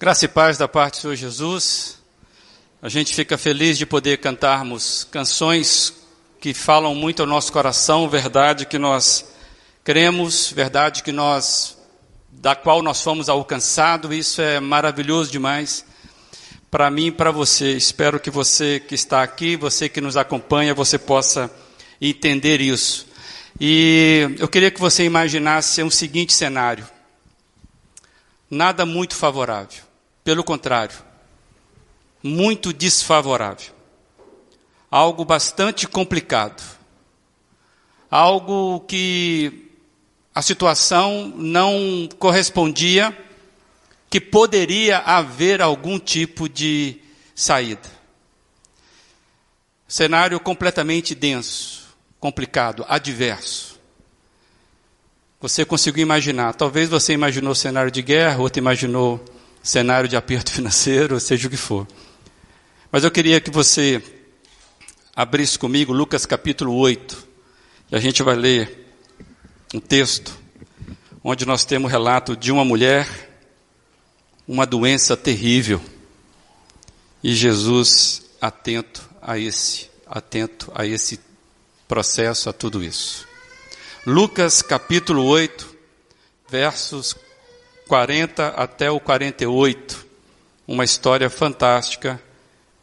Graça e paz da parte do Senhor Jesus. A gente fica feliz de poder cantarmos canções que falam muito ao nosso coração, verdade que nós cremos, verdade que nós da qual nós fomos alcançados. Isso é maravilhoso demais para mim e para você. Espero que você que está aqui, você que nos acompanha, você possa entender isso. E eu queria que você imaginasse um seguinte cenário: nada muito favorável. Pelo contrário, muito desfavorável. Algo bastante complicado. Algo que a situação não correspondia, que poderia haver algum tipo de saída. Cenário completamente denso, complicado, adverso. Você conseguiu imaginar, talvez você imaginou cenário de guerra, outro imaginou cenário de aperto financeiro, seja o que for. Mas eu queria que você abrisse comigo Lucas capítulo 8, e a gente vai ler um texto onde nós temos relato de uma mulher, uma doença terrível, e Jesus atento a esse, atento a esse processo, a tudo isso. Lucas capítulo 8, versos 40 até o 48, uma história fantástica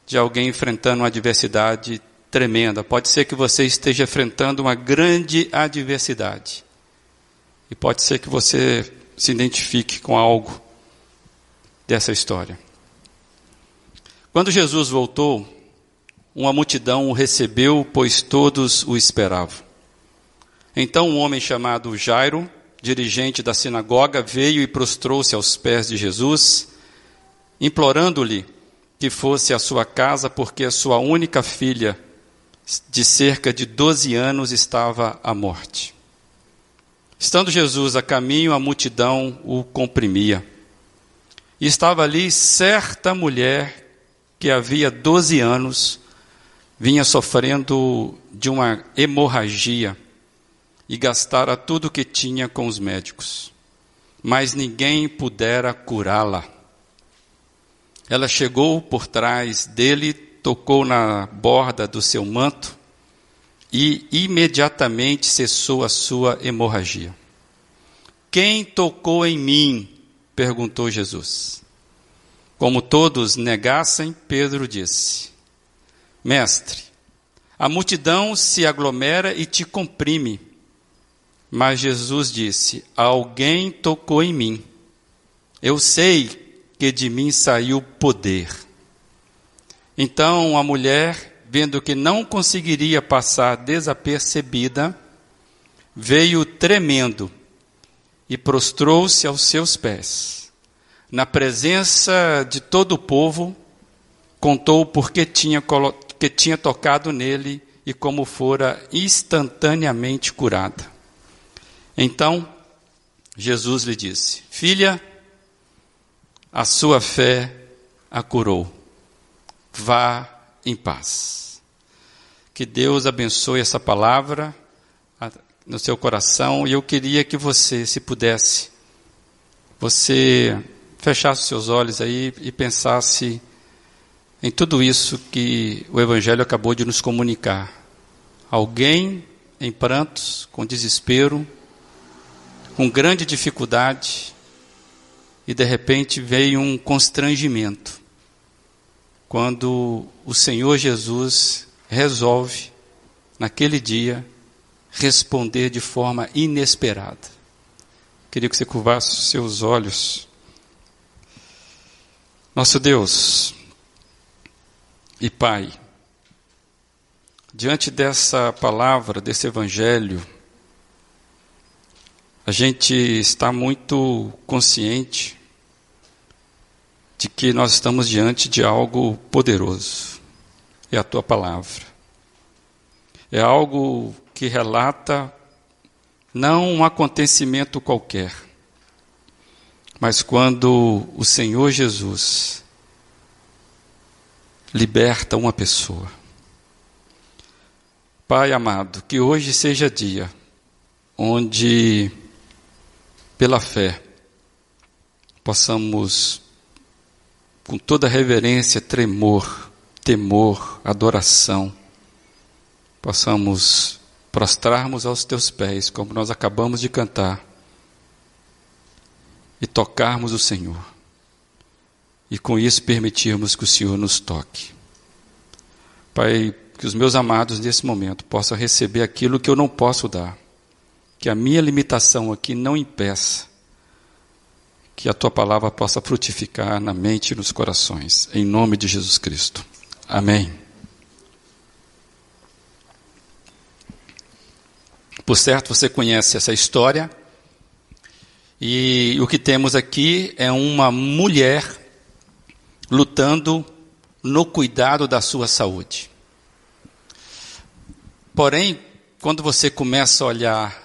de alguém enfrentando uma adversidade tremenda. Pode ser que você esteja enfrentando uma grande adversidade. E pode ser que você se identifique com algo dessa história. Quando Jesus voltou, uma multidão o recebeu, pois todos o esperavam. Então um homem chamado Jairo, dirigente da sinagoga, veio e prostrou-se aos pés de Jesus, implorando-lhe que fosse à sua casa, porque a sua única filha, de cerca de 12 anos, estava à morte. Estando Jesus a caminho, a multidão o comprimia. E estava ali certa mulher que havia 12 anos vinha sofrendo de uma hemorragia e gastara tudo o que tinha com os médicos, mas ninguém pudera curá-la. Ela chegou por trás dele, tocou na borda do seu manto e imediatamente cessou a sua hemorragia. Quem tocou em mim? perguntou Jesus. Como todos negassem, Pedro disse: Mestre, a multidão se aglomera e te comprime. Mas Jesus disse: Alguém tocou em mim. Eu sei que de mim saiu poder. Então a mulher, vendo que não conseguiria passar desapercebida, veio tremendo e prostrou-se aos seus pés. Na presença de todo o povo, contou porque tinha, que tinha tocado nele e como fora instantaneamente curada. Então, Jesus lhe disse: Filha, a sua fé a curou. Vá em paz. Que Deus abençoe essa palavra no seu coração e eu queria que você, se pudesse, você fechasse os seus olhos aí e pensasse em tudo isso que o Evangelho acabou de nos comunicar. Alguém em prantos, com desespero, com grande dificuldade e de repente veio um constrangimento. Quando o Senhor Jesus resolve, naquele dia, responder de forma inesperada. Queria que você curvasse os seus olhos. Nosso Deus e Pai, diante dessa palavra, desse Evangelho, a gente está muito consciente de que nós estamos diante de algo poderoso. É a tua palavra. É algo que relata não um acontecimento qualquer, mas quando o Senhor Jesus liberta uma pessoa. Pai amado, que hoje seja dia onde pela fé, possamos com toda reverência, tremor, temor, adoração, possamos prostrarmos aos teus pés, como nós acabamos de cantar, e tocarmos o Senhor. E com isso permitirmos que o Senhor nos toque. Pai, que os meus amados nesse momento possam receber aquilo que eu não posso dar. Que a minha limitação aqui não impeça que a tua palavra possa frutificar na mente e nos corações. Em nome de Jesus Cristo. Amém. Por certo, você conhece essa história. E o que temos aqui é uma mulher lutando no cuidado da sua saúde. Porém, quando você começa a olhar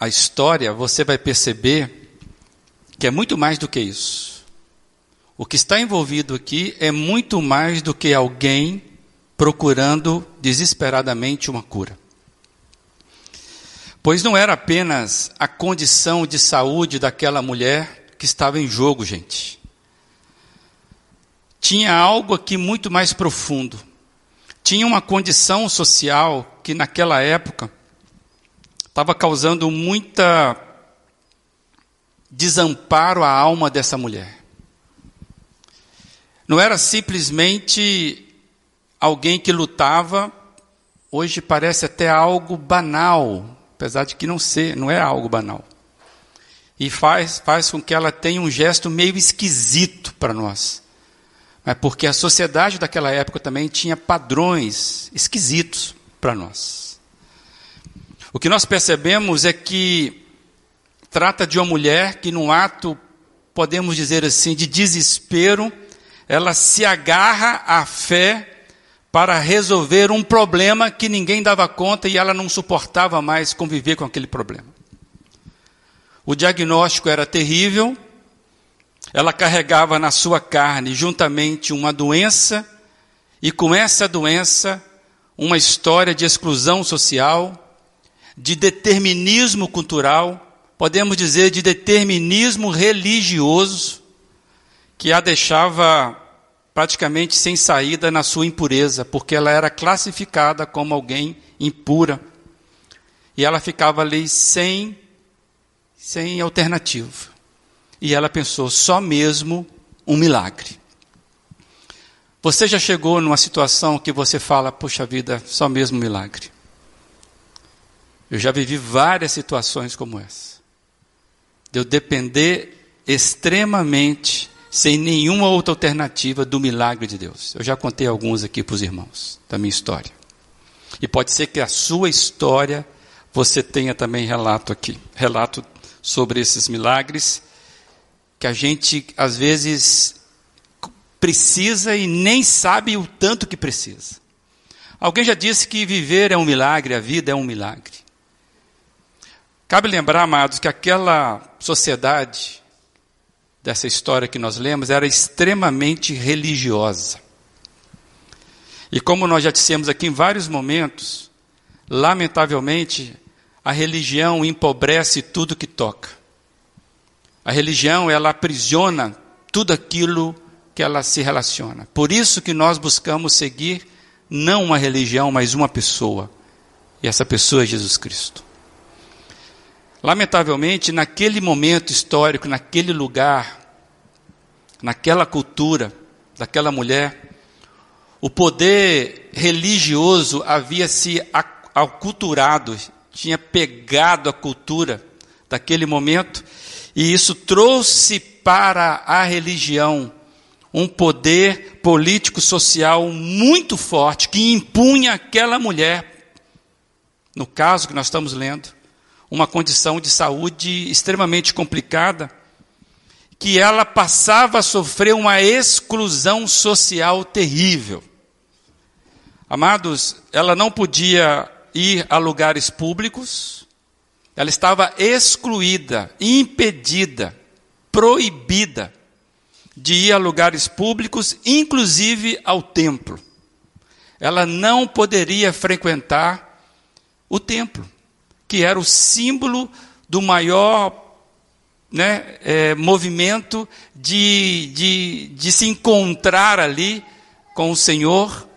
a história, você vai perceber que é muito mais do que isso. O que está envolvido aqui é muito mais do que alguém procurando desesperadamente uma cura. Pois não era apenas a condição de saúde daquela mulher que estava em jogo, gente. Tinha algo aqui muito mais profundo. Tinha uma condição social que naquela época estava causando muita desamparo à alma dessa mulher. Não era simplesmente alguém que lutava, hoje parece até algo banal, apesar de que não ser, não é algo banal. E faz, faz com que ela tenha um gesto meio esquisito para nós. Mas porque a sociedade daquela época também tinha padrões esquisitos para nós. O que nós percebemos é que trata de uma mulher que, num ato, podemos dizer assim, de desespero, ela se agarra à fé para resolver um problema que ninguém dava conta e ela não suportava mais conviver com aquele problema. O diagnóstico era terrível, ela carregava na sua carne juntamente uma doença, e com essa doença, uma história de exclusão social, de determinismo cultural, podemos dizer de determinismo religioso, que a deixava praticamente sem saída na sua impureza, porque ela era classificada como alguém impura. E ela ficava ali sem, sem alternativa. E ela pensou, só mesmo um milagre. Você já chegou numa situação que você fala, puxa vida, só mesmo um milagre. Eu já vivi várias situações como essa. De eu depender extremamente sem nenhuma outra alternativa do milagre de Deus. Eu já contei alguns aqui para os irmãos da minha história. E pode ser que a sua história você tenha também relato aqui, relato sobre esses milagres que a gente às vezes precisa e nem sabe o tanto que precisa. Alguém já disse que viver é um milagre, a vida é um milagre. Cabe lembrar, amados, que aquela sociedade dessa história que nós lemos era extremamente religiosa. E como nós já dissemos aqui em vários momentos, lamentavelmente, a religião empobrece tudo que toca. A religião, ela aprisiona tudo aquilo que ela se relaciona. Por isso que nós buscamos seguir não uma religião, mas uma pessoa. E essa pessoa é Jesus Cristo. Lamentavelmente, naquele momento histórico, naquele lugar, naquela cultura daquela mulher, o poder religioso havia se aculturado, tinha pegado a cultura daquele momento, e isso trouxe para a religião um poder político social muito forte que impunha aquela mulher, no caso que nós estamos lendo, uma condição de saúde extremamente complicada, que ela passava a sofrer uma exclusão social terrível. Amados, ela não podia ir a lugares públicos, ela estava excluída, impedida, proibida de ir a lugares públicos, inclusive ao templo. Ela não poderia frequentar o templo que era o símbolo do maior né, é, movimento de, de, de se encontrar ali com o Senhor,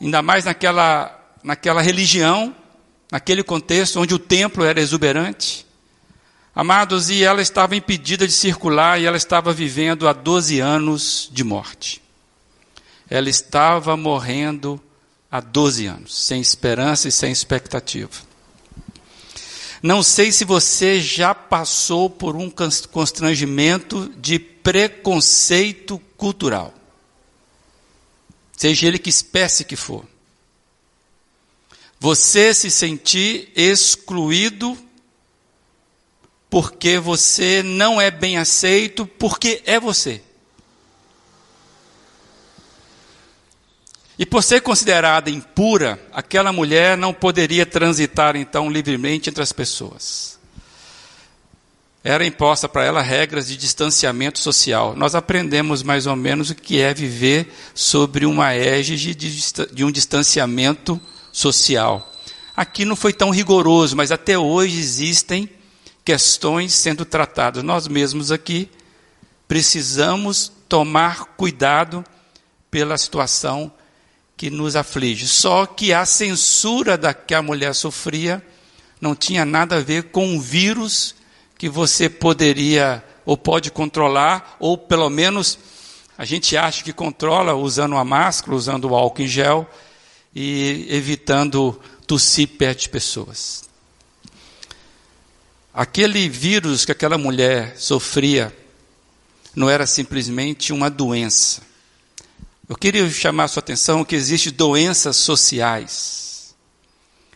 ainda mais naquela, naquela religião, naquele contexto onde o templo era exuberante. Amados, e ela estava impedida de circular e ela estava vivendo há 12 anos de morte. Ela estava morrendo há 12 anos, sem esperança e sem expectativa. Não sei se você já passou por um constrangimento de preconceito cultural, seja ele que espécie que for. Você se sentir excluído porque você não é bem aceito, porque é você. E por ser considerada impura, aquela mulher não poderia transitar então livremente entre as pessoas. Era imposta para ela regras de distanciamento social. Nós aprendemos mais ou menos o que é viver sobre uma égide de um distanciamento social. Aqui não foi tão rigoroso, mas até hoje existem questões sendo tratadas. Nós mesmos aqui precisamos tomar cuidado pela situação que nos aflige. Só que a censura da que a mulher sofria não tinha nada a ver com o vírus que você poderia ou pode controlar, ou pelo menos a gente acha que controla usando a máscara, usando o álcool em gel e evitando tossir perto de pessoas. Aquele vírus que aquela mulher sofria não era simplesmente uma doença. Eu queria chamar a sua atenção que existem doenças sociais,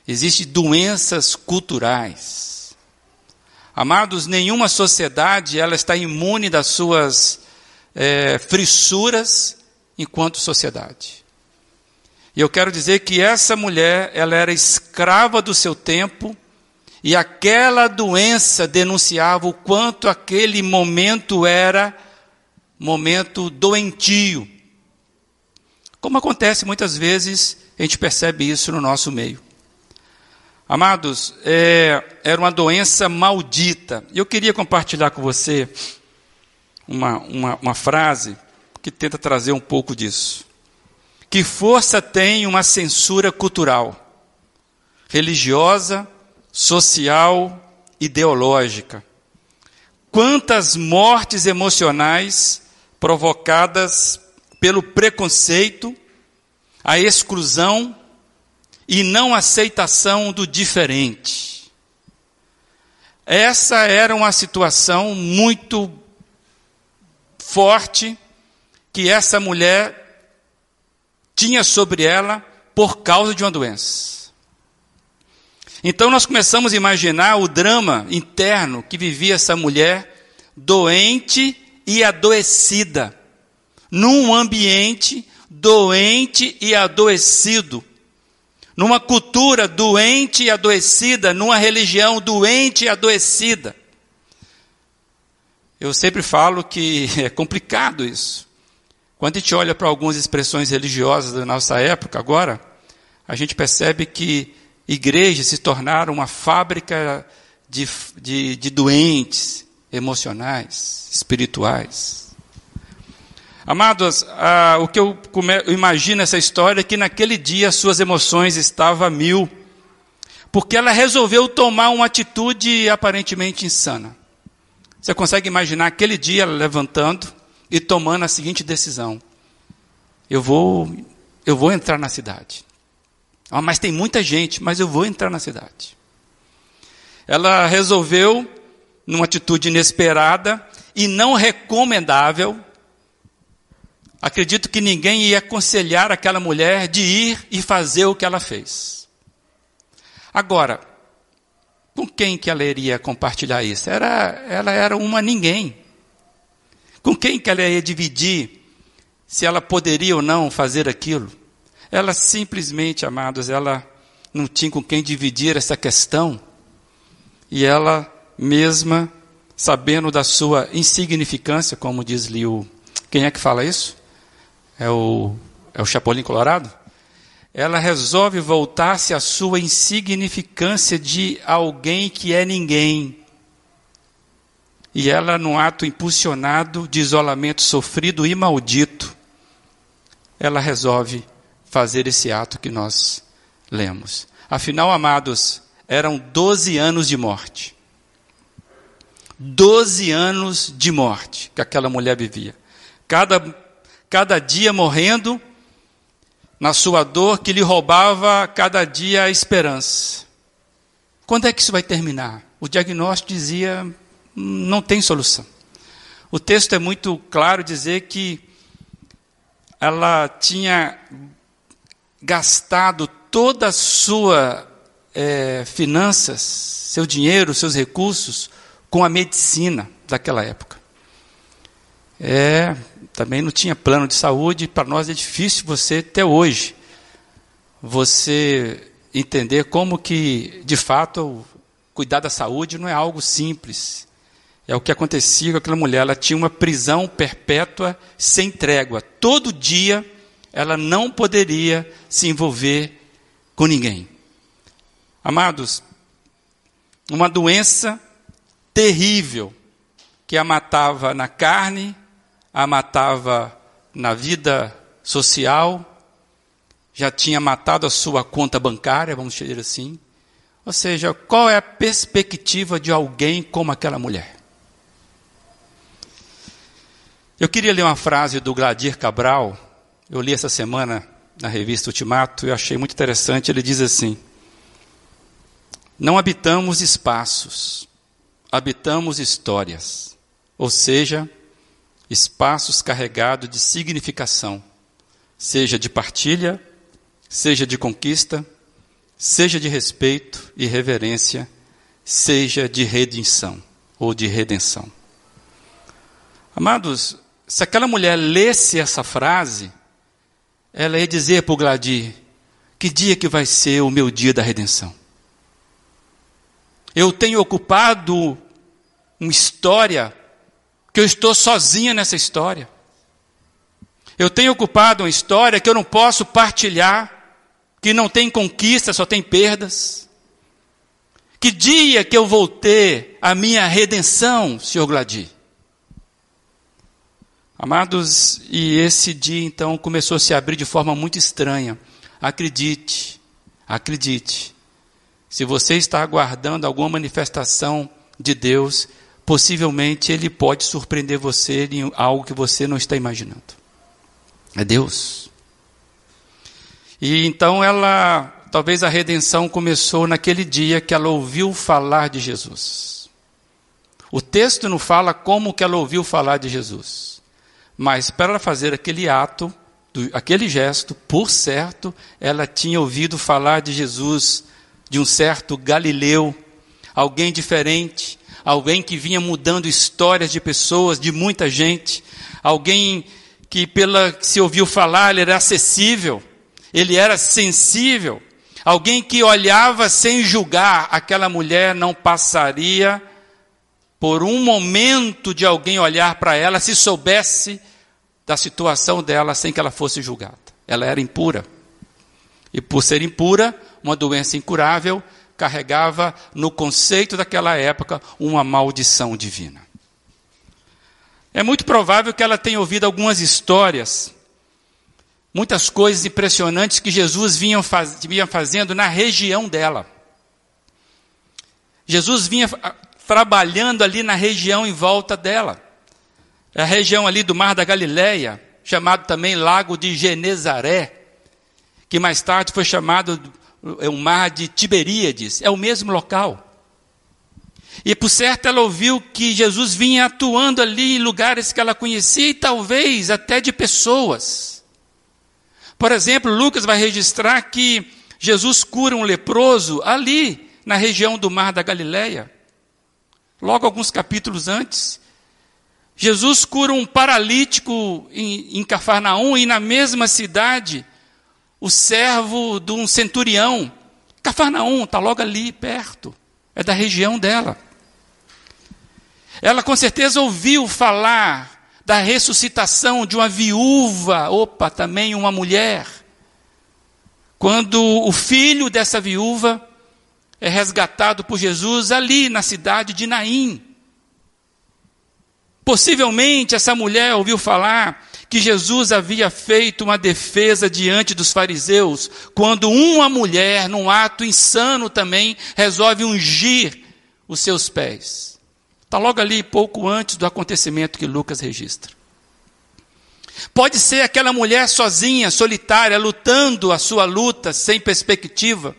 existem doenças culturais. Amados, nenhuma sociedade ela está imune das suas é, frissuras enquanto sociedade. E eu quero dizer que essa mulher, ela era escrava do seu tempo, e aquela doença denunciava o quanto aquele momento era momento doentio. Como acontece muitas vezes, a gente percebe isso no nosso meio. Amados, é, era uma doença maldita. Eu queria compartilhar com você uma, uma, uma frase que tenta trazer um pouco disso. Que força tem uma censura cultural, religiosa, social, ideológica. Quantas mortes emocionais provocadas pelo preconceito, a exclusão e não aceitação do diferente. Essa era uma situação muito forte que essa mulher tinha sobre ela por causa de uma doença. Então nós começamos a imaginar o drama interno que vivia essa mulher doente e adoecida, num ambiente doente e adoecido, numa cultura doente e adoecida, numa religião doente e adoecida. Eu sempre falo que é complicado isso. Quando a gente olha para algumas expressões religiosas da nossa época agora, a gente percebe que igrejas se tornaram uma fábrica de, de, de doentes emocionais, espirituais. Amados, ah, o que eu, imagino essa história é que naquele dia suas emoções estavam a mil, porque ela resolveu tomar uma atitude aparentemente insana. Você consegue imaginar aquele dia ela levantando e tomando a seguinte decisão: eu vou, eu vou entrar na cidade. Ah, mas tem muita gente, mas eu vou entrar na cidade. Ela resolveu, numa atitude inesperada e não recomendável, acredito que ninguém ia aconselhar aquela mulher de ir e fazer o que ela fez. Agora, com quem que ela iria compartilhar isso? Era, ela era uma ninguém. Com quem que ela ia dividir se ela poderia ou não fazer aquilo? Ela simplesmente, amados, ela não tinha com quem dividir essa questão. E ela mesma, sabendo da sua insignificância, como diz Liu, quem é que fala isso? É o, é o Chapolin Colorado? Ela resolve voltar-se à sua insignificância de alguém que é ninguém. E ela, num ato impulsionado de isolamento sofrido e maldito, ela resolve fazer esse ato que nós lemos. Afinal, amados, eram 12 anos de morte. 12 anos de morte que aquela mulher vivia. Cada, cada dia morrendo na sua dor que lhe roubava cada dia a esperança. Quando é que isso vai terminar? O diagnóstico dizia: não tem solução. O texto é muito claro dizer que ela tinha gastado toda a sua é, finanças, seu dinheiro, seus recursos com a medicina daquela época. É, também não tinha plano de saúde, para nós é difícil você até hoje você entender como que de fato cuidar da saúde não é algo simples. É o que acontecia com aquela mulher, ela tinha uma prisão perpétua sem trégua. Todo dia ela não poderia se envolver com ninguém. Amados, uma doença terrível que a matava na carne, a matava na vida social, já tinha matado a sua conta bancária, vamos dizer assim. Ou seja, qual é a perspectiva de alguém como aquela mulher? Eu queria ler uma frase do Gladir Cabral, eu li essa semana na revista Ultimato e achei muito interessante. Ele diz assim: Não habitamos espaços, habitamos histórias, ou seja, espaços carregados de significação, seja de partilha, seja de conquista, seja de respeito e reverência, seja de redenção ou de redenção. Amados, se aquela mulher lesse essa frase, ela ia dizer para o Gladir: Que dia que vai ser o meu dia da redenção? Eu tenho ocupado uma história que eu estou sozinha nessa história. Eu tenho ocupado uma história que eu não posso partilhar, que não tem conquista, só tem perdas. Que dia que eu vou ter a minha redenção, Senhor Gladir? Amados, e esse dia então começou a se abrir de forma muito estranha. Acredite, acredite. Se você está aguardando alguma manifestação de Deus, possivelmente Ele pode surpreender você em algo que você não está imaginando. É Deus. E então ela, talvez a redenção começou naquele dia que ela ouviu falar de Jesus. O texto não fala como que ela ouviu falar de Jesus. Mas para ela fazer aquele ato, aquele gesto, por certo, ela tinha ouvido falar de Jesus, de um certo Galileu, alguém diferente, alguém que vinha mudando histórias de pessoas, de muita gente, alguém que pela que se ouviu falar, ele era acessível, ele era sensível, alguém que olhava sem julgar, aquela mulher não passaria por um momento de alguém olhar para ela se soubesse da situação dela sem que ela fosse julgada. Ela era impura. E por ser impura, uma doença incurável, carregava no conceito daquela época uma maldição divina. É muito provável que ela tenha ouvido algumas histórias, muitas coisas impressionantes que Jesus vinha, faz, vinha fazendo na região dela. Jesus vinha trabalhando ali na região em volta dela. É a região ali do Mar da Galileia, chamado também Lago de Genezaré, que mais tarde foi chamado é o Mar de Tiberíades, é o mesmo local. E por certo ela ouviu que Jesus vinha atuando ali em lugares que ela conhecia e talvez até de pessoas. Por exemplo, Lucas vai registrar que Jesus cura um leproso ali na região do Mar da Galileia. Logo alguns capítulos antes, Jesus cura um paralítico em, em Cafarnaum e na mesma cidade, o servo de um centurião. Cafarnaum está logo ali perto, é da região dela. Ela com certeza ouviu falar da ressuscitação de uma viúva, opa, também uma mulher. Quando o filho dessa viúva é resgatado por Jesus ali na cidade de Naim. Possivelmente essa mulher ouviu falar que Jesus havia feito uma defesa diante dos fariseus, quando uma mulher, num ato insano também, resolve ungir os seus pés. Está logo ali, pouco antes do acontecimento que Lucas registra. Pode ser aquela mulher sozinha, solitária, lutando a sua luta sem perspectiva.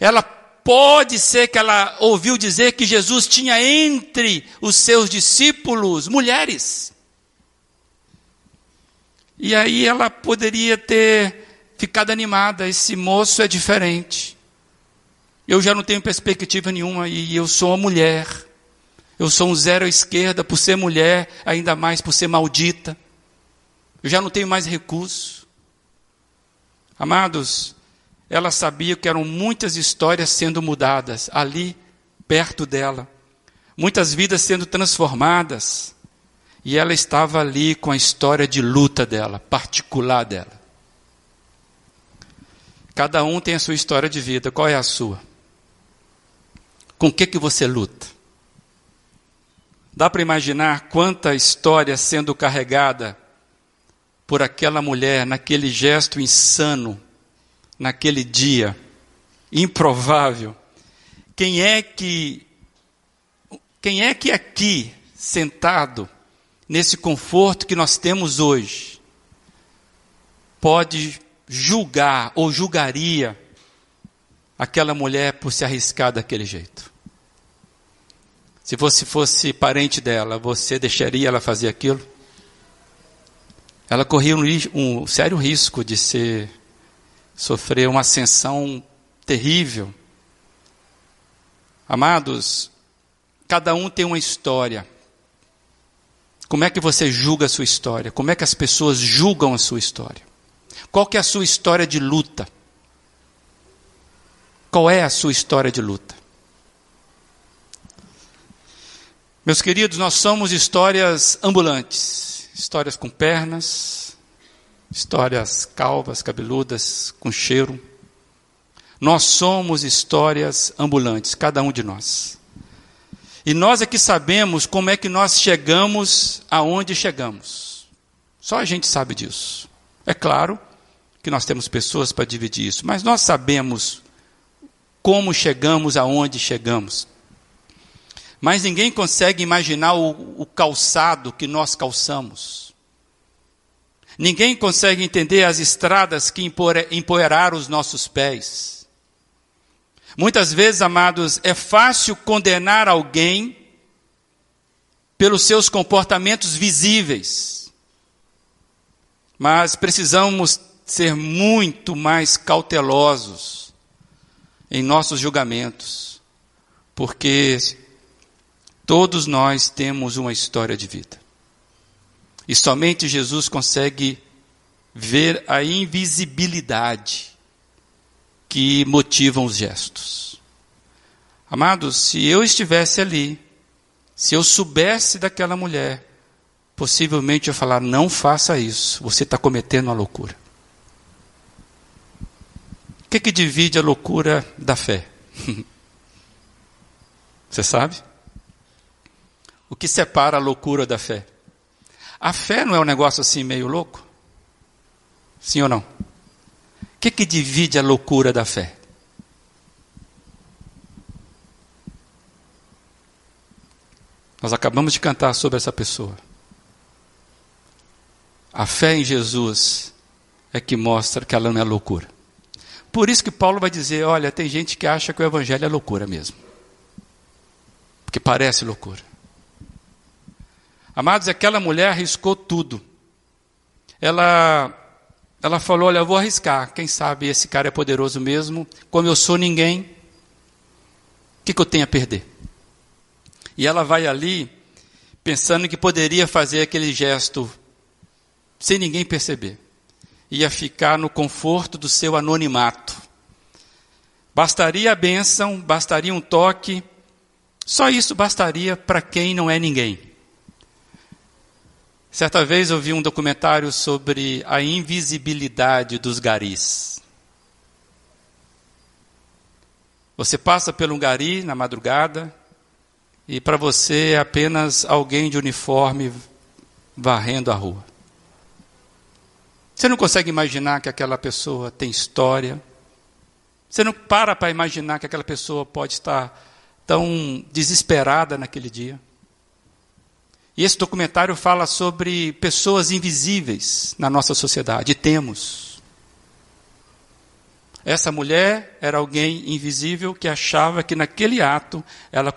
Ela pode ser que ela ouviu dizer que Jesus tinha entre os seus discípulos mulheres. E aí ela poderia ter ficado animada, esse moço é diferente. Eu já não tenho perspectiva nenhuma e eu sou uma mulher. Eu sou um zero à esquerda por ser mulher, ainda mais por ser maldita. Eu já não tenho mais recurso. Amados, ela sabia que eram muitas histórias sendo mudadas ali, perto dela. Muitas vidas sendo transformadas. E ela estava ali com a história de luta dela, particular dela. Cada um tem a sua história de vida. Qual é a sua? Com o que, que você luta? Dá para imaginar quanta história sendo carregada por aquela mulher naquele gesto insano, naquele dia improvável. Quem é que quem é que aqui sentado nesse conforto que nós temos hoje, pode julgar ou julgaria aquela mulher por se arriscar daquele jeito. Se você fosse parente dela, você deixaria ela fazer aquilo? Ela corria um, um sério risco de ser, sofrer uma ascensão terrível. Amados, cada um tem uma história. Como é que você julga a sua história? Como é que as pessoas julgam a sua história? Qual que é a sua história de luta? Qual é a sua história de luta? Meus queridos, nós somos histórias ambulantes, histórias com pernas, histórias calvas, cabeludas, com cheiro. Nós somos histórias ambulantes, cada um de nós. E nós é que sabemos como é que nós chegamos aonde chegamos. Só a gente sabe disso. É claro que nós temos pessoas para dividir isso, mas nós sabemos como chegamos aonde chegamos. Mas ninguém consegue imaginar o, o calçado que nós calçamos. Ninguém consegue entender as estradas que empoeiraram os nossos pés. Muitas vezes, amados, é fácil condenar alguém pelos seus comportamentos visíveis. Mas precisamos ser muito mais cautelosos em nossos julgamentos, porque todos nós temos uma história de vida. E somente Jesus consegue ver a invisibilidade que motivam os gestos. Amados, se eu estivesse ali, se eu soubesse daquela mulher, possivelmente eu falar: não faça isso, você está cometendo uma loucura. O que, que divide a loucura da fé? você sabe? O que separa a loucura da fé? A fé não é um negócio assim meio louco? Sim ou não? O que, que divide a loucura da fé? Nós acabamos de cantar sobre essa pessoa. A fé em Jesus é que mostra que ela não é loucura. Por isso que Paulo vai dizer: olha, tem gente que acha que o evangelho é loucura mesmo. Porque parece loucura. Amados, aquela mulher arriscou tudo. Ela ela falou: Olha, eu vou arriscar. Quem sabe esse cara é poderoso mesmo. Como eu sou ninguém, o que, que eu tenho a perder? E ela vai ali pensando que poderia fazer aquele gesto sem ninguém perceber. Ia ficar no conforto do seu anonimato. Bastaria a bênção, bastaria um toque. Só isso bastaria para quem não é ninguém. Certa vez eu vi um documentário sobre a invisibilidade dos garis. Você passa por um gari na madrugada, e para você é apenas alguém de uniforme varrendo a rua. Você não consegue imaginar que aquela pessoa tem história. Você não para para imaginar que aquela pessoa pode estar tão desesperada naquele dia. E esse documentário fala sobre pessoas invisíveis na nossa sociedade. E temos. Essa mulher era alguém invisível que achava que naquele ato ela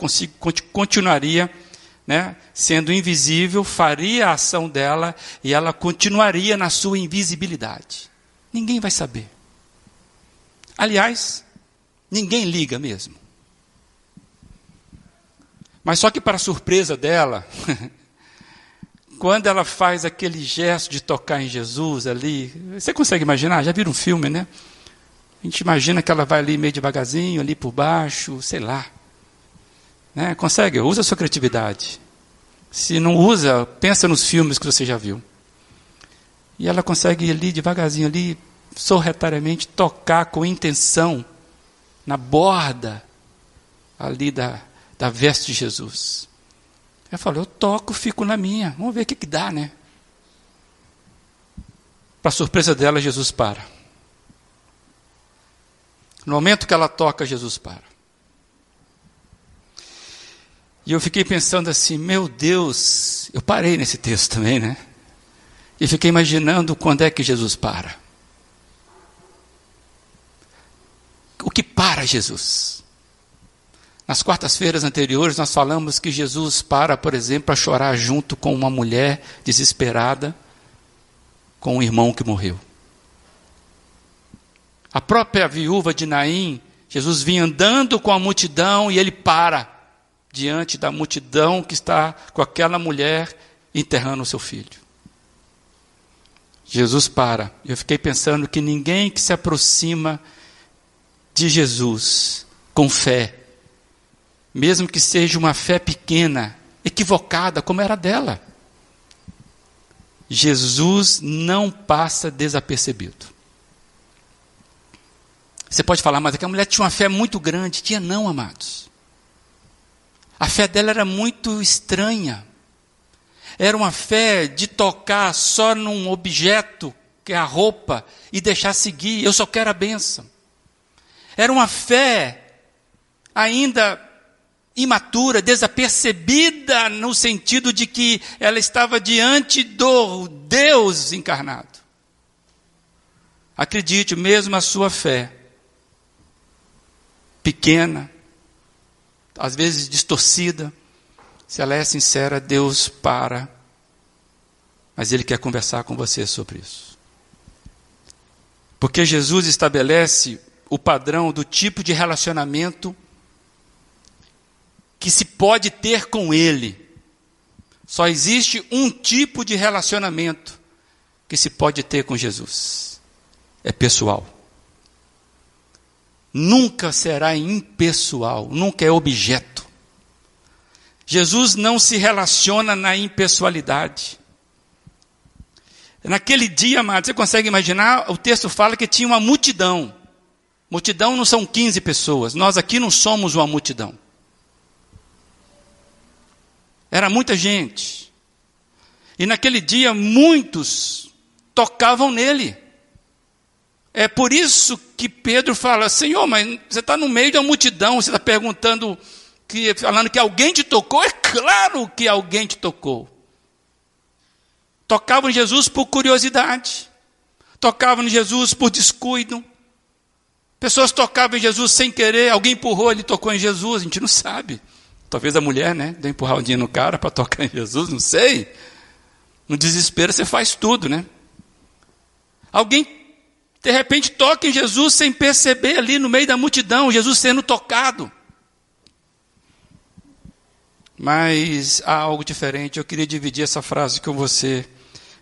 continuaria né, sendo invisível, faria a ação dela e ela continuaria na sua invisibilidade. Ninguém vai saber. Aliás, ninguém liga mesmo. Mas só que, para surpresa dela, quando ela faz aquele gesto de tocar em Jesus ali, você consegue imaginar? Já viram um filme, né? A gente imagina que ela vai ali meio devagarzinho, ali por baixo, sei lá. Né? Consegue? Usa a sua criatividade. Se não usa, pensa nos filmes que você já viu. E ela consegue ir ali devagarzinho, ali, sorretariamente, tocar com intenção na borda ali da, da veste de Jesus. Ela falou, eu toco, fico na minha. Vamos ver o que, que dá, né? Para surpresa dela, Jesus para. No momento que ela toca, Jesus para. E eu fiquei pensando assim, meu Deus, eu parei nesse texto também, né? E fiquei imaginando quando é que Jesus para. O que para Jesus? Nas quartas-feiras anteriores, nós falamos que Jesus para, por exemplo, para chorar junto com uma mulher desesperada, com um irmão que morreu. A própria viúva de Naim, Jesus vinha andando com a multidão e ele para diante da multidão que está com aquela mulher enterrando o seu filho. Jesus para. Eu fiquei pensando que ninguém que se aproxima de Jesus com fé, mesmo que seja uma fé pequena, equivocada, como era dela, Jesus não passa desapercebido. Você pode falar, mas aquela mulher tinha uma fé muito grande. Tinha não, amados. A fé dela era muito estranha. Era uma fé de tocar só num objeto, que é a roupa, e deixar seguir. Eu só quero a bênção. Era uma fé ainda imatura, desapercebida, no sentido de que ela estava diante do Deus encarnado. Acredite, mesmo a sua fé, pequena, às vezes distorcida, se ela é sincera, Deus para, mas Ele quer conversar com você sobre isso. Porque Jesus estabelece o padrão do tipo de relacionamento que se pode ter com Ele. Só existe um tipo de relacionamento que se pode ter com Jesus: é pessoal nunca será impessoal, nunca é objeto. Jesus não se relaciona na impessoalidade. Naquele dia, amado, você consegue imaginar? O texto fala que tinha uma multidão. Multidão não são 15 pessoas, nós aqui não somos uma multidão. Era muita gente. E naquele dia, muitos tocavam nele. É por isso que Pedro fala: Senhor, mas você está no meio uma multidão, você está perguntando, que, falando que alguém te tocou? É claro que alguém te tocou. Tocavam em Jesus por curiosidade, tocavam em Jesus por descuido. Pessoas tocavam em Jesus sem querer, alguém empurrou, ele tocou em Jesus, a gente não sabe. Talvez a mulher, né, deu dinheiro no cara para tocar em Jesus, não sei. No desespero você faz tudo, né? Alguém de repente toca em Jesus sem perceber ali no meio da multidão, Jesus sendo tocado. Mas há algo diferente, eu queria dividir essa frase com você.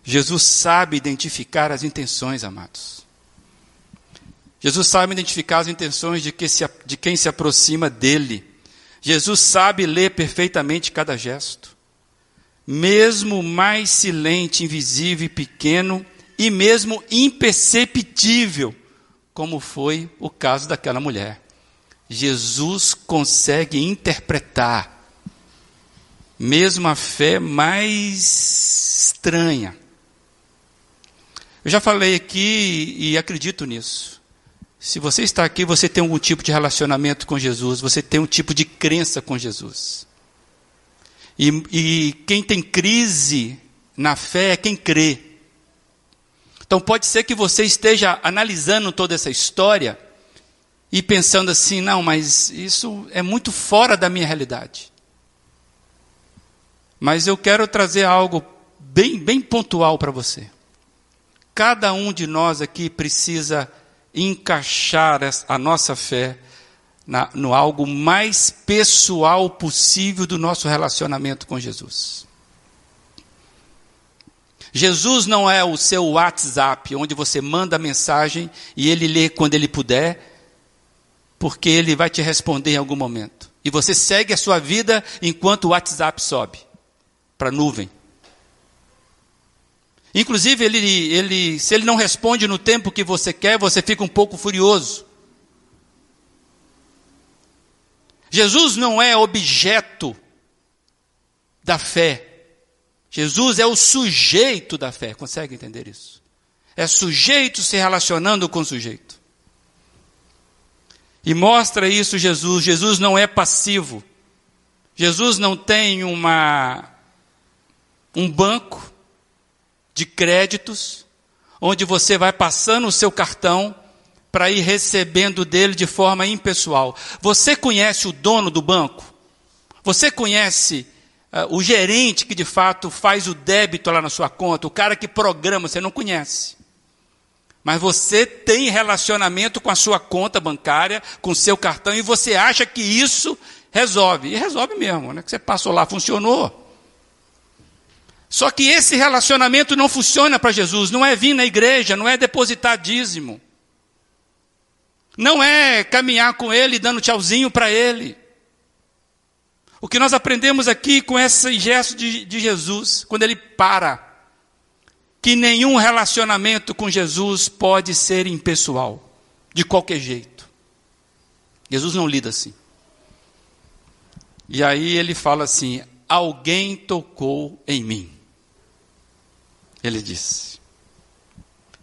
Jesus sabe identificar as intenções, amados. Jesus sabe identificar as intenções de, que se, de quem se aproxima dele. Jesus sabe ler perfeitamente cada gesto. Mesmo mais silente, invisível e pequeno, e mesmo imperceptível, como foi o caso daquela mulher. Jesus consegue interpretar mesmo a fé mais estranha. Eu já falei aqui e acredito nisso. Se você está aqui, você tem algum tipo de relacionamento com Jesus, você tem um tipo de crença com Jesus. E, e quem tem crise na fé é quem crê. Então pode ser que você esteja analisando toda essa história e pensando assim: não, mas isso é muito fora da minha realidade. Mas eu quero trazer algo bem, bem pontual para você. Cada um de nós aqui precisa encaixar a nossa fé na, no algo mais pessoal possível do nosso relacionamento com Jesus. Jesus não é o seu WhatsApp, onde você manda a mensagem e ele lê quando ele puder, porque ele vai te responder em algum momento. E você segue a sua vida enquanto o WhatsApp sobe para a nuvem. Inclusive, ele, ele, se ele não responde no tempo que você quer, você fica um pouco furioso. Jesus não é objeto da fé. Jesus é o sujeito da fé. Consegue entender isso? É sujeito se relacionando com sujeito. E mostra isso Jesus. Jesus não é passivo. Jesus não tem uma um banco de créditos onde você vai passando o seu cartão para ir recebendo dele de forma impessoal. Você conhece o dono do banco? Você conhece uh, o gerente que de fato faz o débito lá na sua conta, o cara que programa, você não conhece. Mas você tem relacionamento com a sua conta bancária, com o seu cartão, e você acha que isso resolve. E resolve mesmo, né? Que você passou lá, funcionou. Só que esse relacionamento não funciona para Jesus, não é vir na igreja, não é depositar dízimo. Não é caminhar com ele dando tchauzinho para ele. O que nós aprendemos aqui com esse gesto de, de Jesus, quando ele para, que nenhum relacionamento com Jesus pode ser impessoal, de qualquer jeito. Jesus não lida assim. E aí ele fala assim: alguém tocou em mim. Ele disse.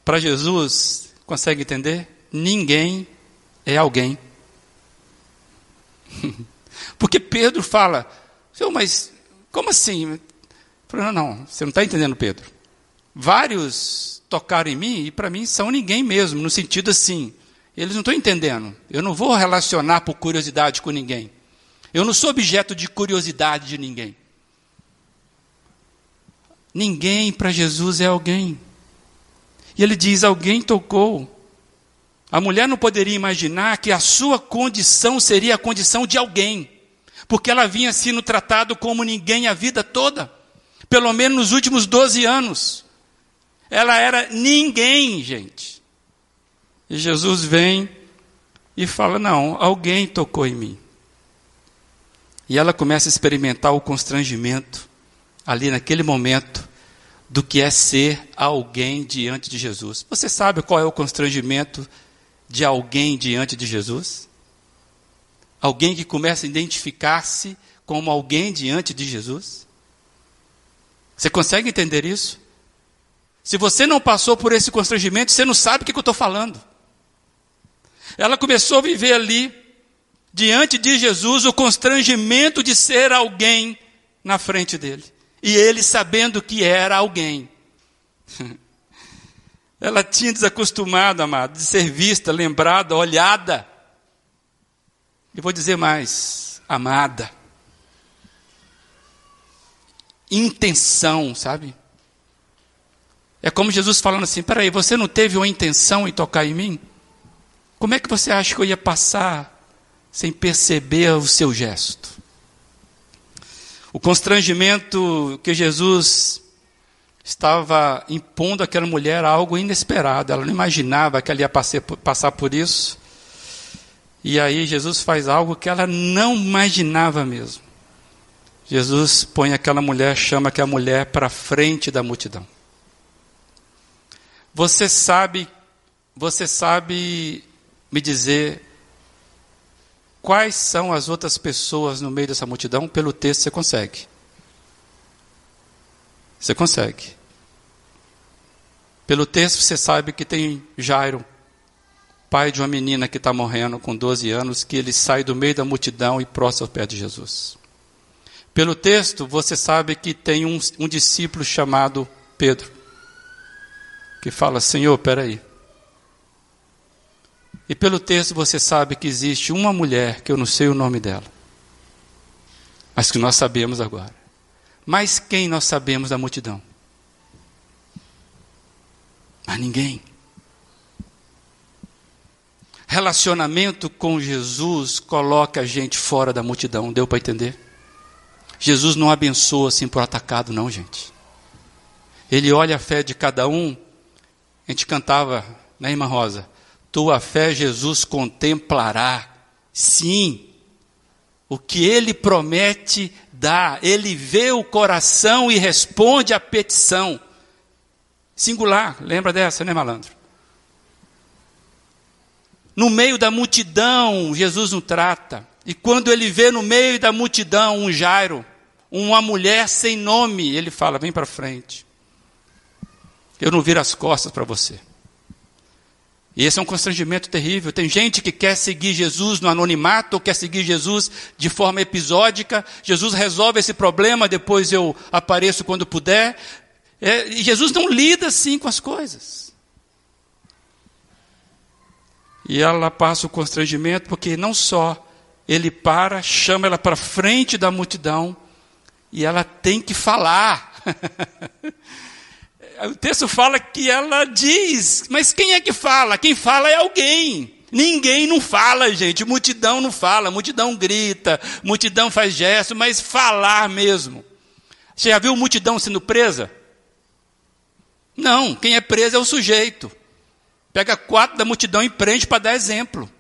Para Jesus, consegue entender? Ninguém é alguém. Porque Pedro fala, mas como assim? Não, não, você não está entendendo, Pedro. Vários tocaram em mim e para mim são ninguém mesmo, no sentido assim, eles não estão entendendo. Eu não vou relacionar por curiosidade com ninguém. Eu não sou objeto de curiosidade de ninguém. Ninguém para Jesus é alguém. E ele diz: alguém tocou. A mulher não poderia imaginar que a sua condição seria a condição de alguém, porque ela vinha sendo tratado como ninguém a vida toda, pelo menos nos últimos 12 anos. Ela era ninguém, gente. E Jesus vem e fala: Não, alguém tocou em mim. E ela começa a experimentar o constrangimento, ali naquele momento, do que é ser alguém diante de Jesus. Você sabe qual é o constrangimento de alguém diante de Jesus? Alguém que começa a identificar-se como alguém diante de Jesus? Você consegue entender isso? Se você não passou por esse constrangimento, você não sabe o que eu estou falando. Ela começou a viver ali, diante de Jesus, o constrangimento de ser alguém na frente dele. E ele sabendo que era alguém. Ela tinha desacostumado, amado, de ser vista, lembrada, olhada. E vou dizer mais, amada. Intenção, sabe? É como Jesus falando assim: peraí, você não teve uma intenção em tocar em mim? Como é que você acha que eu ia passar sem perceber o seu gesto? O constrangimento que Jesus estava impondo àquela mulher algo inesperado. Ela não imaginava que ela ia passar por isso. E aí Jesus faz algo que ela não imaginava mesmo. Jesus põe aquela mulher, chama aquela mulher para frente da multidão. Você sabe, você sabe me dizer quais são as outras pessoas no meio dessa multidão? Pelo texto você consegue. Você consegue. Pelo texto você sabe que tem Jairo, pai de uma menina que está morrendo com 12 anos, que ele sai do meio da multidão e prostra ao pé de Jesus. Pelo texto você sabe que tem um, um discípulo chamado Pedro, que fala: Senhor, peraí. E pelo texto você sabe que existe uma mulher, que eu não sei o nome dela, mas que nós sabemos agora. Mas quem nós sabemos da multidão? Mas ninguém. Relacionamento com Jesus coloca a gente fora da multidão, deu para entender? Jesus não abençoa assim por atacado, não, gente. Ele olha a fé de cada um. A gente cantava, né, irmã Rosa? Tua fé, Jesus contemplará. Sim, o que ele promete dá. Ele vê o coração e responde à petição. Singular, lembra dessa, né, malandro? No meio da multidão, Jesus não trata. E quando ele vê no meio da multidão um Jairo, uma mulher sem nome, ele fala: vem para frente. Eu não viro as costas para você. E esse é um constrangimento terrível. Tem gente que quer seguir Jesus no anonimato, quer seguir Jesus de forma episódica. Jesus resolve esse problema, depois eu apareço quando puder. É, Jesus não lida assim com as coisas. E ela passa o constrangimento porque não só ele para, chama ela para frente da multidão e ela tem que falar. o texto fala que ela diz, mas quem é que fala? Quem fala é alguém. Ninguém não fala, gente. Multidão não fala, multidão grita, multidão faz gesto, mas falar mesmo. Você já viu multidão sendo presa? Não, quem é preso é o sujeito. Pega quatro da multidão e prende para dar exemplo.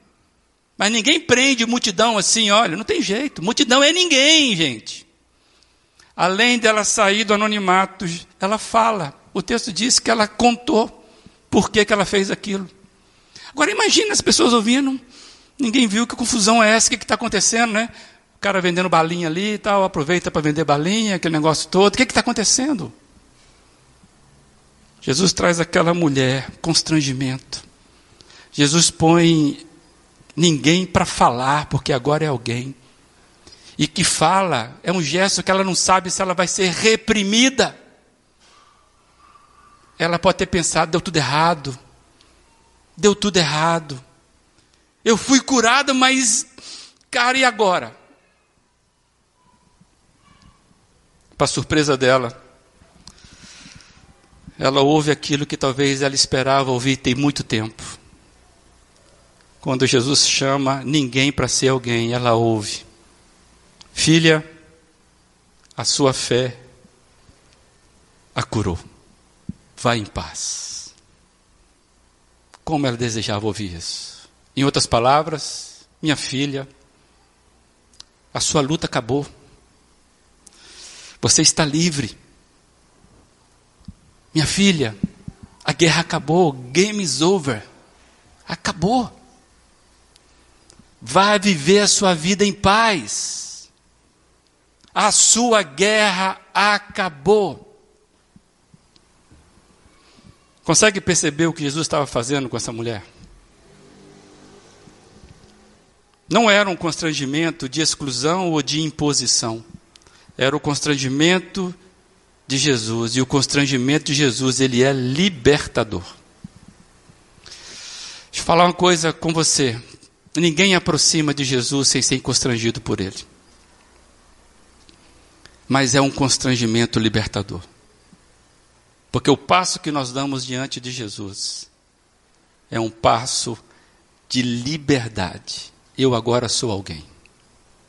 Mas ninguém prende multidão assim, olha, não tem jeito. Multidão é ninguém, gente. Além dela sair do anonimato, ela fala. O texto diz que ela contou por que, que ela fez aquilo. Agora imagina as pessoas ouvindo, ninguém viu que confusão é essa, o que está acontecendo, né? O cara vendendo balinha ali e tal, aproveita para vender balinha, aquele negócio todo. O que está acontecendo? Jesus traz aquela mulher, constrangimento. Jesus põe ninguém para falar, porque agora é alguém. E que fala, é um gesto que ela não sabe se ela vai ser reprimida. Ela pode ter pensado, deu tudo errado. Deu tudo errado. Eu fui curada, mas, cara, e agora? Para surpresa dela, ela ouve aquilo que talvez ela esperava ouvir tem muito tempo. Quando Jesus chama ninguém para ser alguém, ela ouve: Filha, a sua fé a curou. Vá em paz. Como ela desejava ouvir isso. Em outras palavras, minha filha, a sua luta acabou. Você está livre. Minha filha, a guerra acabou, game is over. Acabou. Vá viver a sua vida em paz. A sua guerra acabou. Consegue perceber o que Jesus estava fazendo com essa mulher? Não era um constrangimento de exclusão ou de imposição. Era o constrangimento de Jesus. E o constrangimento de Jesus, ele é libertador. Deixa eu falar uma coisa com você. Ninguém aproxima de Jesus sem ser constrangido por ele. Mas é um constrangimento libertador. Porque o passo que nós damos diante de Jesus é um passo de liberdade. Eu agora sou alguém.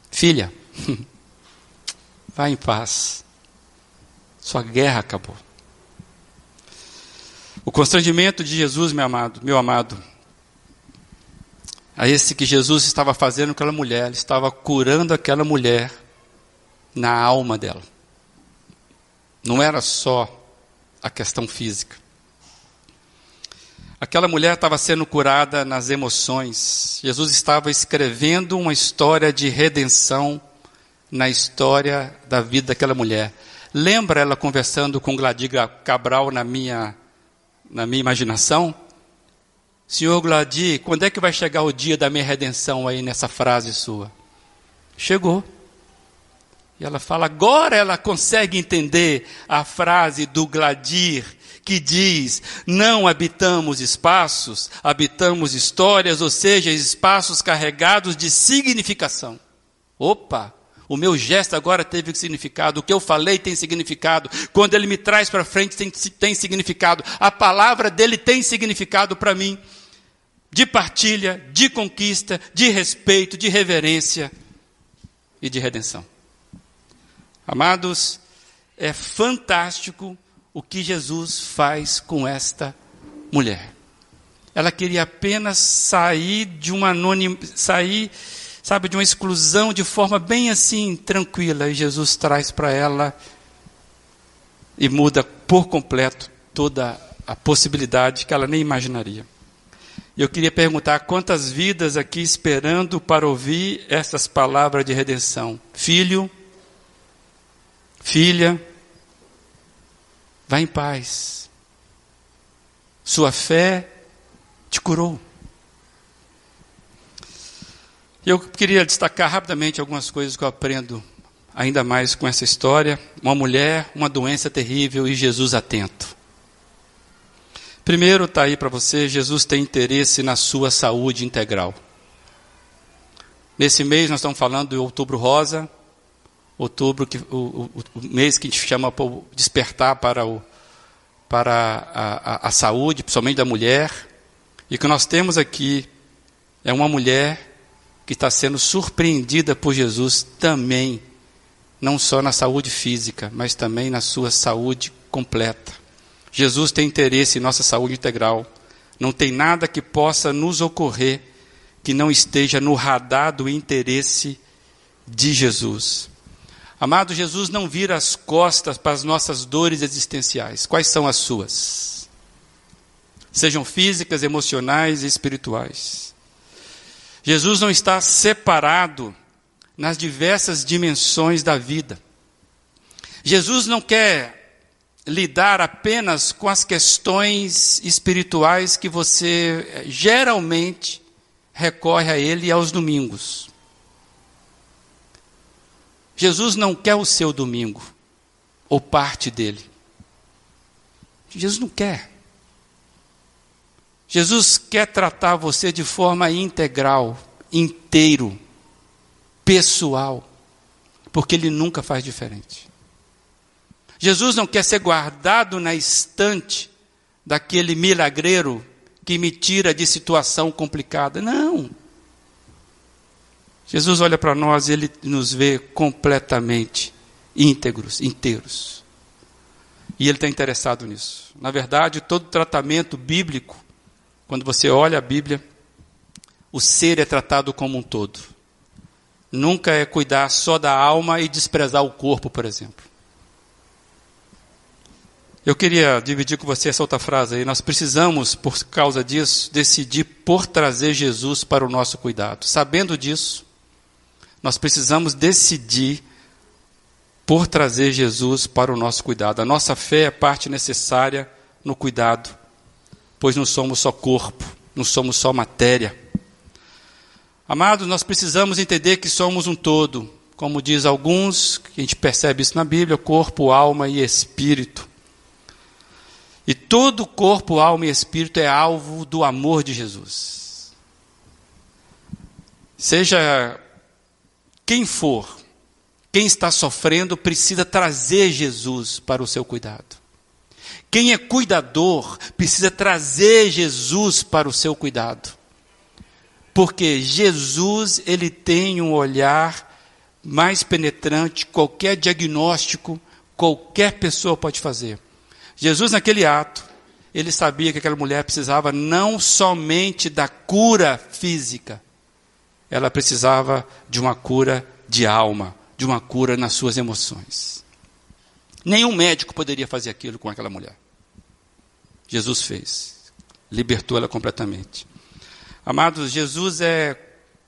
Filha, vá em paz. Sua guerra acabou. O constrangimento de Jesus, meu amado, meu amado, a esse que Jesus estava fazendo com aquela mulher, ele estava curando aquela mulher na alma dela. Não era só a questão física. Aquela mulher estava sendo curada nas emoções. Jesus estava escrevendo uma história de redenção na história da vida daquela mulher Lembra ela conversando com Gladiga Cabral na minha, na minha imaginação? Senhor Gladir, quando é que vai chegar o dia da minha redenção aí nessa frase sua? Chegou. E ela fala, agora ela consegue entender a frase do Gladir, que diz: não habitamos espaços, habitamos histórias, ou seja, espaços carregados de significação. Opa! O meu gesto agora teve significado, o que eu falei tem significado, quando ele me traz para frente tem, tem significado, a palavra dele tem significado para mim, de partilha, de conquista, de respeito, de reverência e de redenção. Amados, é fantástico o que Jesus faz com esta mulher. Ela queria apenas sair de uma anonim, sair, sabe, de uma exclusão de forma bem assim tranquila, e Jesus traz para ela e muda por completo toda a possibilidade que ela nem imaginaria. Eu queria perguntar quantas vidas aqui esperando para ouvir essas palavras de redenção. Filho, filha, Vá em paz. Sua fé te curou. Eu queria destacar rapidamente algumas coisas que eu aprendo ainda mais com essa história. Uma mulher, uma doença terrível e Jesus atento. Primeiro está aí para você, Jesus tem interesse na sua saúde integral. Nesse mês nós estamos falando do Outubro Rosa, outubro, que, o, o, o mês que a gente chama para despertar para, o, para a, a, a saúde, principalmente da mulher. E o que nós temos aqui é uma mulher que está sendo surpreendida por Jesus também, não só na saúde física, mas também na sua saúde completa. Jesus tem interesse em nossa saúde integral. Não tem nada que possa nos ocorrer que não esteja no radar do interesse de Jesus. Amado, Jesus não vira as costas para as nossas dores existenciais. Quais são as suas? Sejam físicas, emocionais e espirituais. Jesus não está separado nas diversas dimensões da vida. Jesus não quer lidar apenas com as questões espirituais que você geralmente recorre a Ele aos domingos. Jesus não quer o seu domingo, ou parte dele. Jesus não quer. Jesus quer tratar você de forma integral, inteiro, pessoal, porque ele nunca faz diferente. Jesus não quer ser guardado na estante daquele milagreiro que me tira de situação complicada. Não. Jesus olha para nós e ele nos vê completamente íntegros, inteiros. E ele está interessado nisso. Na verdade, todo tratamento bíblico, quando você olha a Bíblia, o ser é tratado como um todo. Nunca é cuidar só da alma e desprezar o corpo, por exemplo. Eu queria dividir com você essa outra frase aí. Nós precisamos, por causa disso, decidir por trazer Jesus para o nosso cuidado. Sabendo disso, nós precisamos decidir por trazer Jesus para o nosso cuidado. A nossa fé é parte necessária no cuidado, pois não somos só corpo, não somos só matéria. Amados, nós precisamos entender que somos um todo, como diz alguns, que a gente percebe isso na Bíblia, corpo, alma e espírito. E todo corpo, alma e espírito é alvo do amor de Jesus. Seja quem for, quem está sofrendo, precisa trazer Jesus para o seu cuidado. Quem é cuidador precisa trazer Jesus para o seu cuidado. Porque Jesus, ele tem um olhar mais penetrante, qualquer diagnóstico, qualquer pessoa pode fazer. Jesus, naquele ato, ele sabia que aquela mulher precisava não somente da cura física, ela precisava de uma cura de alma, de uma cura nas suas emoções. Nenhum médico poderia fazer aquilo com aquela mulher. Jesus fez, libertou ela completamente. Amados, Jesus é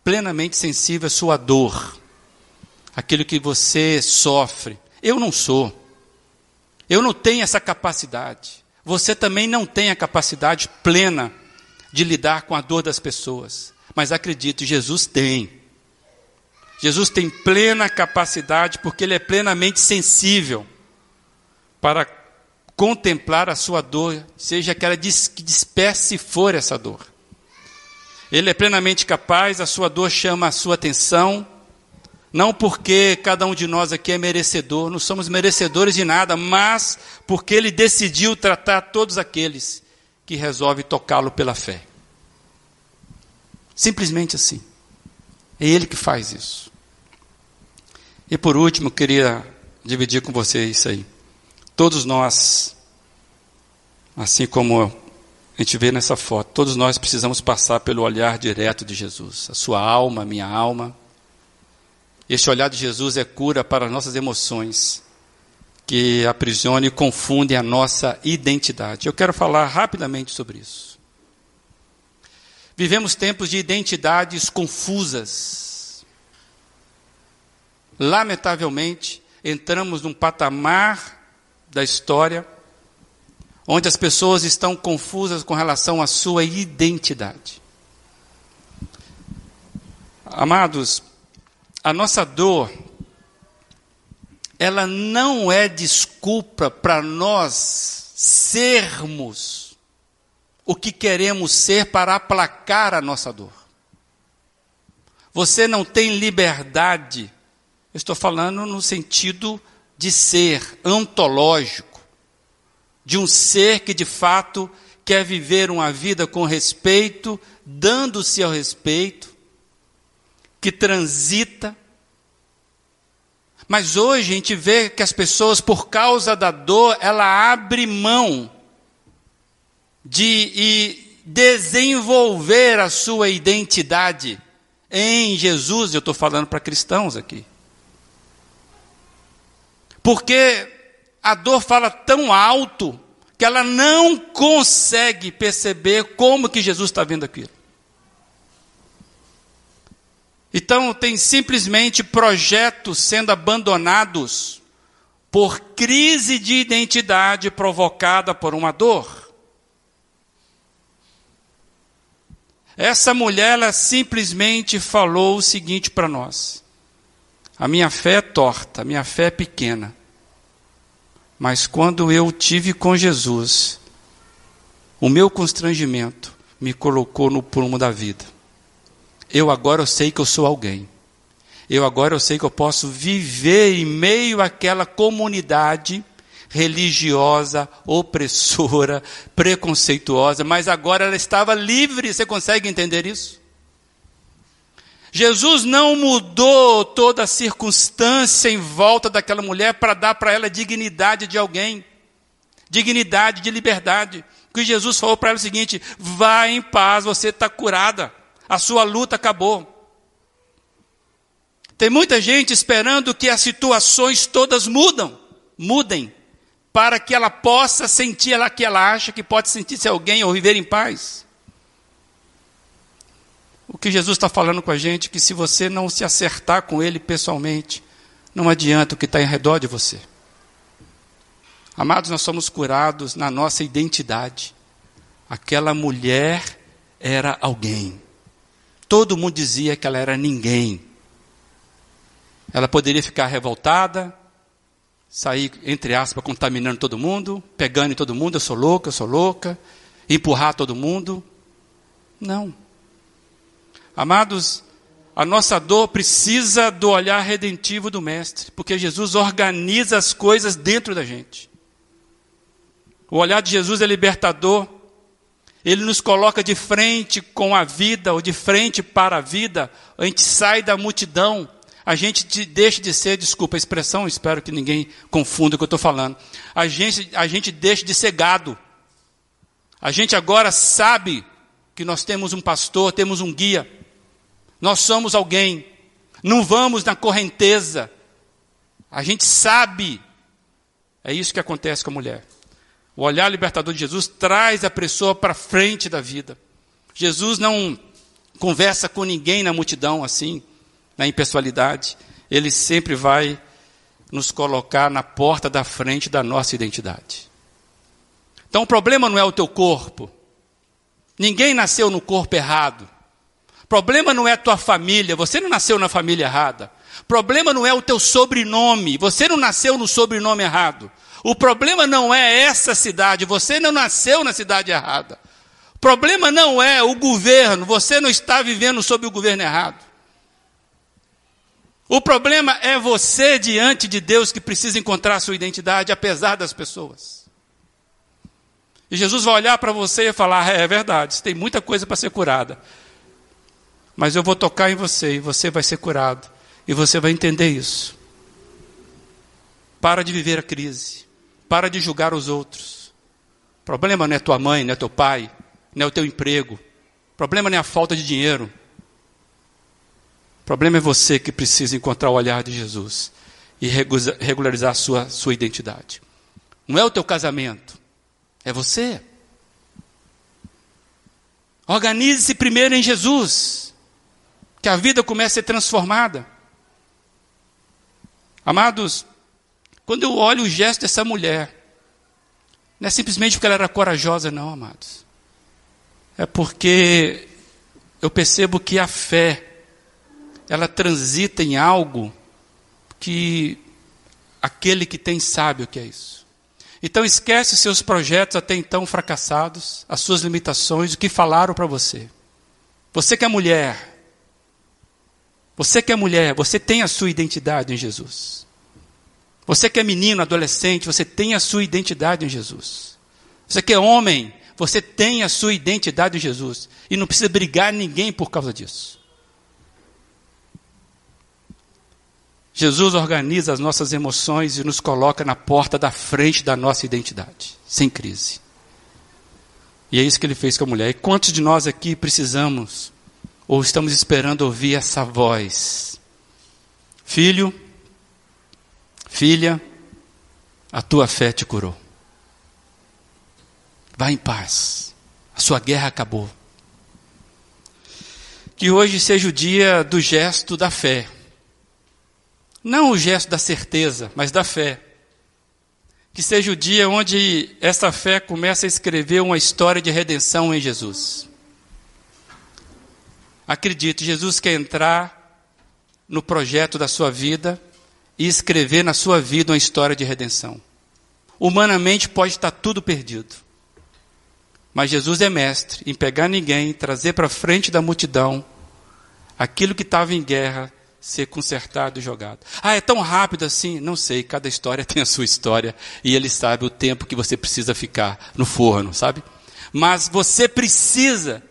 plenamente sensível à sua dor, aquilo que você sofre. Eu não sou. Eu não tenho essa capacidade. Você também não tem a capacidade plena de lidar com a dor das pessoas. Mas acredite, Jesus tem. Jesus tem plena capacidade, porque Ele é plenamente sensível para contemplar a sua dor, seja aquela que espécie for essa dor. Ele é plenamente capaz, a sua dor chama a sua atenção, não porque cada um de nós aqui é merecedor, não somos merecedores de nada, mas porque ele decidiu tratar todos aqueles que resolvem tocá-lo pela fé. Simplesmente assim. É ele que faz isso. E por último, queria dividir com vocês isso aí. Todos nós, assim como a gente vê nessa foto, todos nós precisamos passar pelo olhar direto de Jesus. A sua alma, a minha alma este olhar de Jesus é cura para as nossas emoções, que aprisionam e confundem a nossa identidade. Eu quero falar rapidamente sobre isso. Vivemos tempos de identidades confusas. Lamentavelmente, entramos num patamar da história onde as pessoas estão confusas com relação à sua identidade. Amados, a nossa dor, ela não é desculpa para nós sermos o que queremos ser para aplacar a nossa dor. Você não tem liberdade, eu estou falando no sentido de ser ontológico, de um ser que de fato quer viver uma vida com respeito, dando-se ao respeito, que transita. Mas hoje a gente vê que as pessoas, por causa da dor, ela abre mão de desenvolver a sua identidade em Jesus. Eu estou falando para cristãos aqui. Porque a dor fala tão alto que ela não consegue perceber como que Jesus está vendo aquilo. Então, tem simplesmente projetos sendo abandonados por crise de identidade provocada por uma dor. Essa mulher, ela simplesmente falou o seguinte para nós: a minha fé é torta, a minha fé é pequena. Mas quando eu tive com Jesus, o meu constrangimento me colocou no prumo da vida. Eu agora eu sei que eu sou alguém. Eu agora eu sei que eu posso viver em meio àquela comunidade religiosa, opressora, preconceituosa, mas agora ela estava livre. Você consegue entender isso? Jesus não mudou toda a circunstância em volta daquela mulher para dar para ela dignidade de alguém, dignidade de liberdade. O que Jesus falou para ela é o seguinte: vá em paz, você está curada a sua luta acabou. Tem muita gente esperando que as situações todas mudam, mudem, para que ela possa sentir ela que ela acha que pode sentir-se alguém ou viver em paz. O que Jesus está falando com a gente é que se você não se acertar com Ele pessoalmente, não adianta o que está em redor de você. Amados, nós somos curados na nossa identidade. Aquela mulher era alguém. Todo mundo dizia que ela era ninguém. Ela poderia ficar revoltada, sair, entre aspas, contaminando todo mundo, pegando em todo mundo, eu sou louca, eu sou louca, empurrar todo mundo. Não. Amados, a nossa dor precisa do olhar redentivo do Mestre, porque Jesus organiza as coisas dentro da gente. O olhar de Jesus é libertador, ele nos coloca de frente com a vida, ou de frente para a vida, a gente sai da multidão, a gente deixa de ser, desculpa a expressão, espero que ninguém confunda o que eu estou falando, a gente, a gente deixa de ser gado. A gente agora sabe que nós temos um pastor, temos um guia, nós somos alguém, não vamos na correnteza, a gente sabe, é isso que acontece com a mulher. O olhar libertador de Jesus traz a pessoa para frente da vida. Jesus não conversa com ninguém na multidão assim, na impessoalidade. Ele sempre vai nos colocar na porta da frente da nossa identidade. Então o problema não é o teu corpo. Ninguém nasceu no corpo errado. Problema não é a tua família, você não nasceu na família errada. Problema não é o teu sobrenome, você não nasceu no sobrenome errado. O problema não é essa cidade, você não nasceu na cidade errada. Problema não é o governo, você não está vivendo sob o governo errado. O problema é você diante de Deus que precisa encontrar sua identidade, apesar das pessoas. E Jesus vai olhar para você e falar: é, é verdade, tem muita coisa para ser curada. Mas eu vou tocar em você e você vai ser curado. E você vai entender isso. Para de viver a crise. Para de julgar os outros. O problema não é tua mãe, não é teu pai, não é o teu emprego. O problema não é a falta de dinheiro. Problema é você que precisa encontrar o olhar de Jesus e regularizar a sua, sua identidade. Não é o teu casamento, é você. Organize-se primeiro em Jesus, que a vida comece a ser transformada. Amados, quando eu olho o gesto dessa mulher, não é simplesmente porque ela era corajosa, não, amados. É porque eu percebo que a fé, ela transita em algo que aquele que tem sabe o que é isso. Então esquece os seus projetos até então fracassados, as suas limitações, o que falaram para você. Você que é mulher, você que é mulher, você tem a sua identidade em Jesus. Você que é menino, adolescente, você tem a sua identidade em Jesus. Você que é homem, você tem a sua identidade em Jesus. E não precisa brigar ninguém por causa disso. Jesus organiza as nossas emoções e nos coloca na porta da frente da nossa identidade, sem crise. E é isso que ele fez com a mulher. E quantos de nós aqui precisamos ou estamos esperando ouvir essa voz? Filho, filha, a tua fé te curou. Vá em paz. A sua guerra acabou. Que hoje seja o dia do gesto da fé. Não o gesto da certeza, mas da fé. Que seja o dia onde essa fé começa a escrever uma história de redenção em Jesus. Acredite, Jesus quer entrar no projeto da sua vida e escrever na sua vida uma história de redenção. Humanamente pode estar tudo perdido. Mas Jesus é mestre em pegar ninguém, trazer para frente da multidão aquilo que estava em guerra, ser consertado e jogado. Ah, é tão rápido assim? Não sei, cada história tem a sua história e ele sabe o tempo que você precisa ficar no forno, sabe? Mas você precisa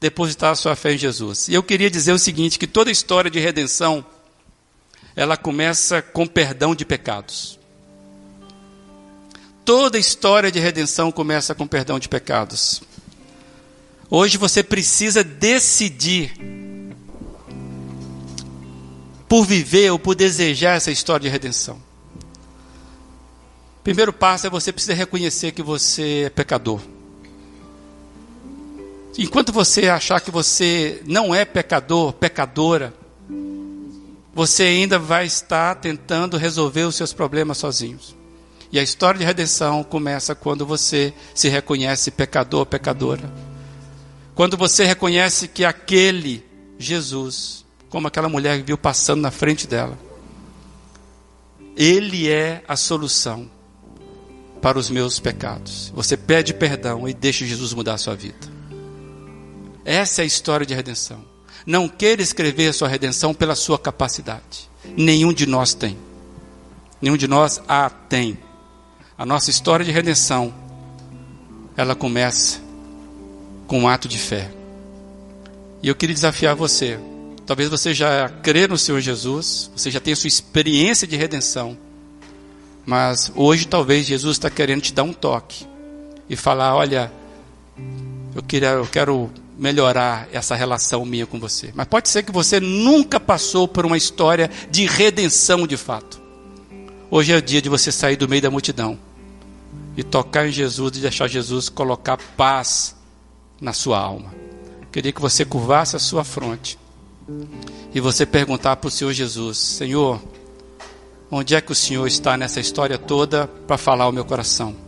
depositar a sua fé em Jesus. E eu queria dizer o seguinte, que toda história de redenção, ela começa com perdão de pecados. Toda história de redenção começa com perdão de pecados. Hoje você precisa decidir por viver ou por desejar essa história de redenção. Primeiro passo é você precisa reconhecer que você é pecador. Enquanto você achar que você não é pecador, pecadora, você ainda vai estar tentando resolver os seus problemas sozinhos. E a história de redenção começa quando você se reconhece pecador, pecadora. Quando você reconhece que aquele Jesus, como aquela mulher que viu passando na frente dela, ele é a solução para os meus pecados. Você pede perdão e deixa Jesus mudar a sua vida. Essa é a história de redenção. Não queira escrever a sua redenção pela sua capacidade. Nenhum de nós tem. Nenhum de nós a tem. A nossa história de redenção, ela começa com um ato de fé. E eu queria desafiar você. Talvez você já crê no Senhor Jesus, você já tenha sua experiência de redenção. Mas hoje talvez Jesus está querendo te dar um toque e falar: olha, eu, queria, eu quero melhorar essa relação minha com você. Mas pode ser que você nunca passou por uma história de redenção de fato. Hoje é o dia de você sair do meio da multidão e tocar em Jesus e deixar Jesus colocar paz na sua alma. Queria que você curvasse a sua fronte e você perguntar para o Senhor Jesus: Senhor, Onde é que o Senhor está nessa história toda para falar ao meu coração?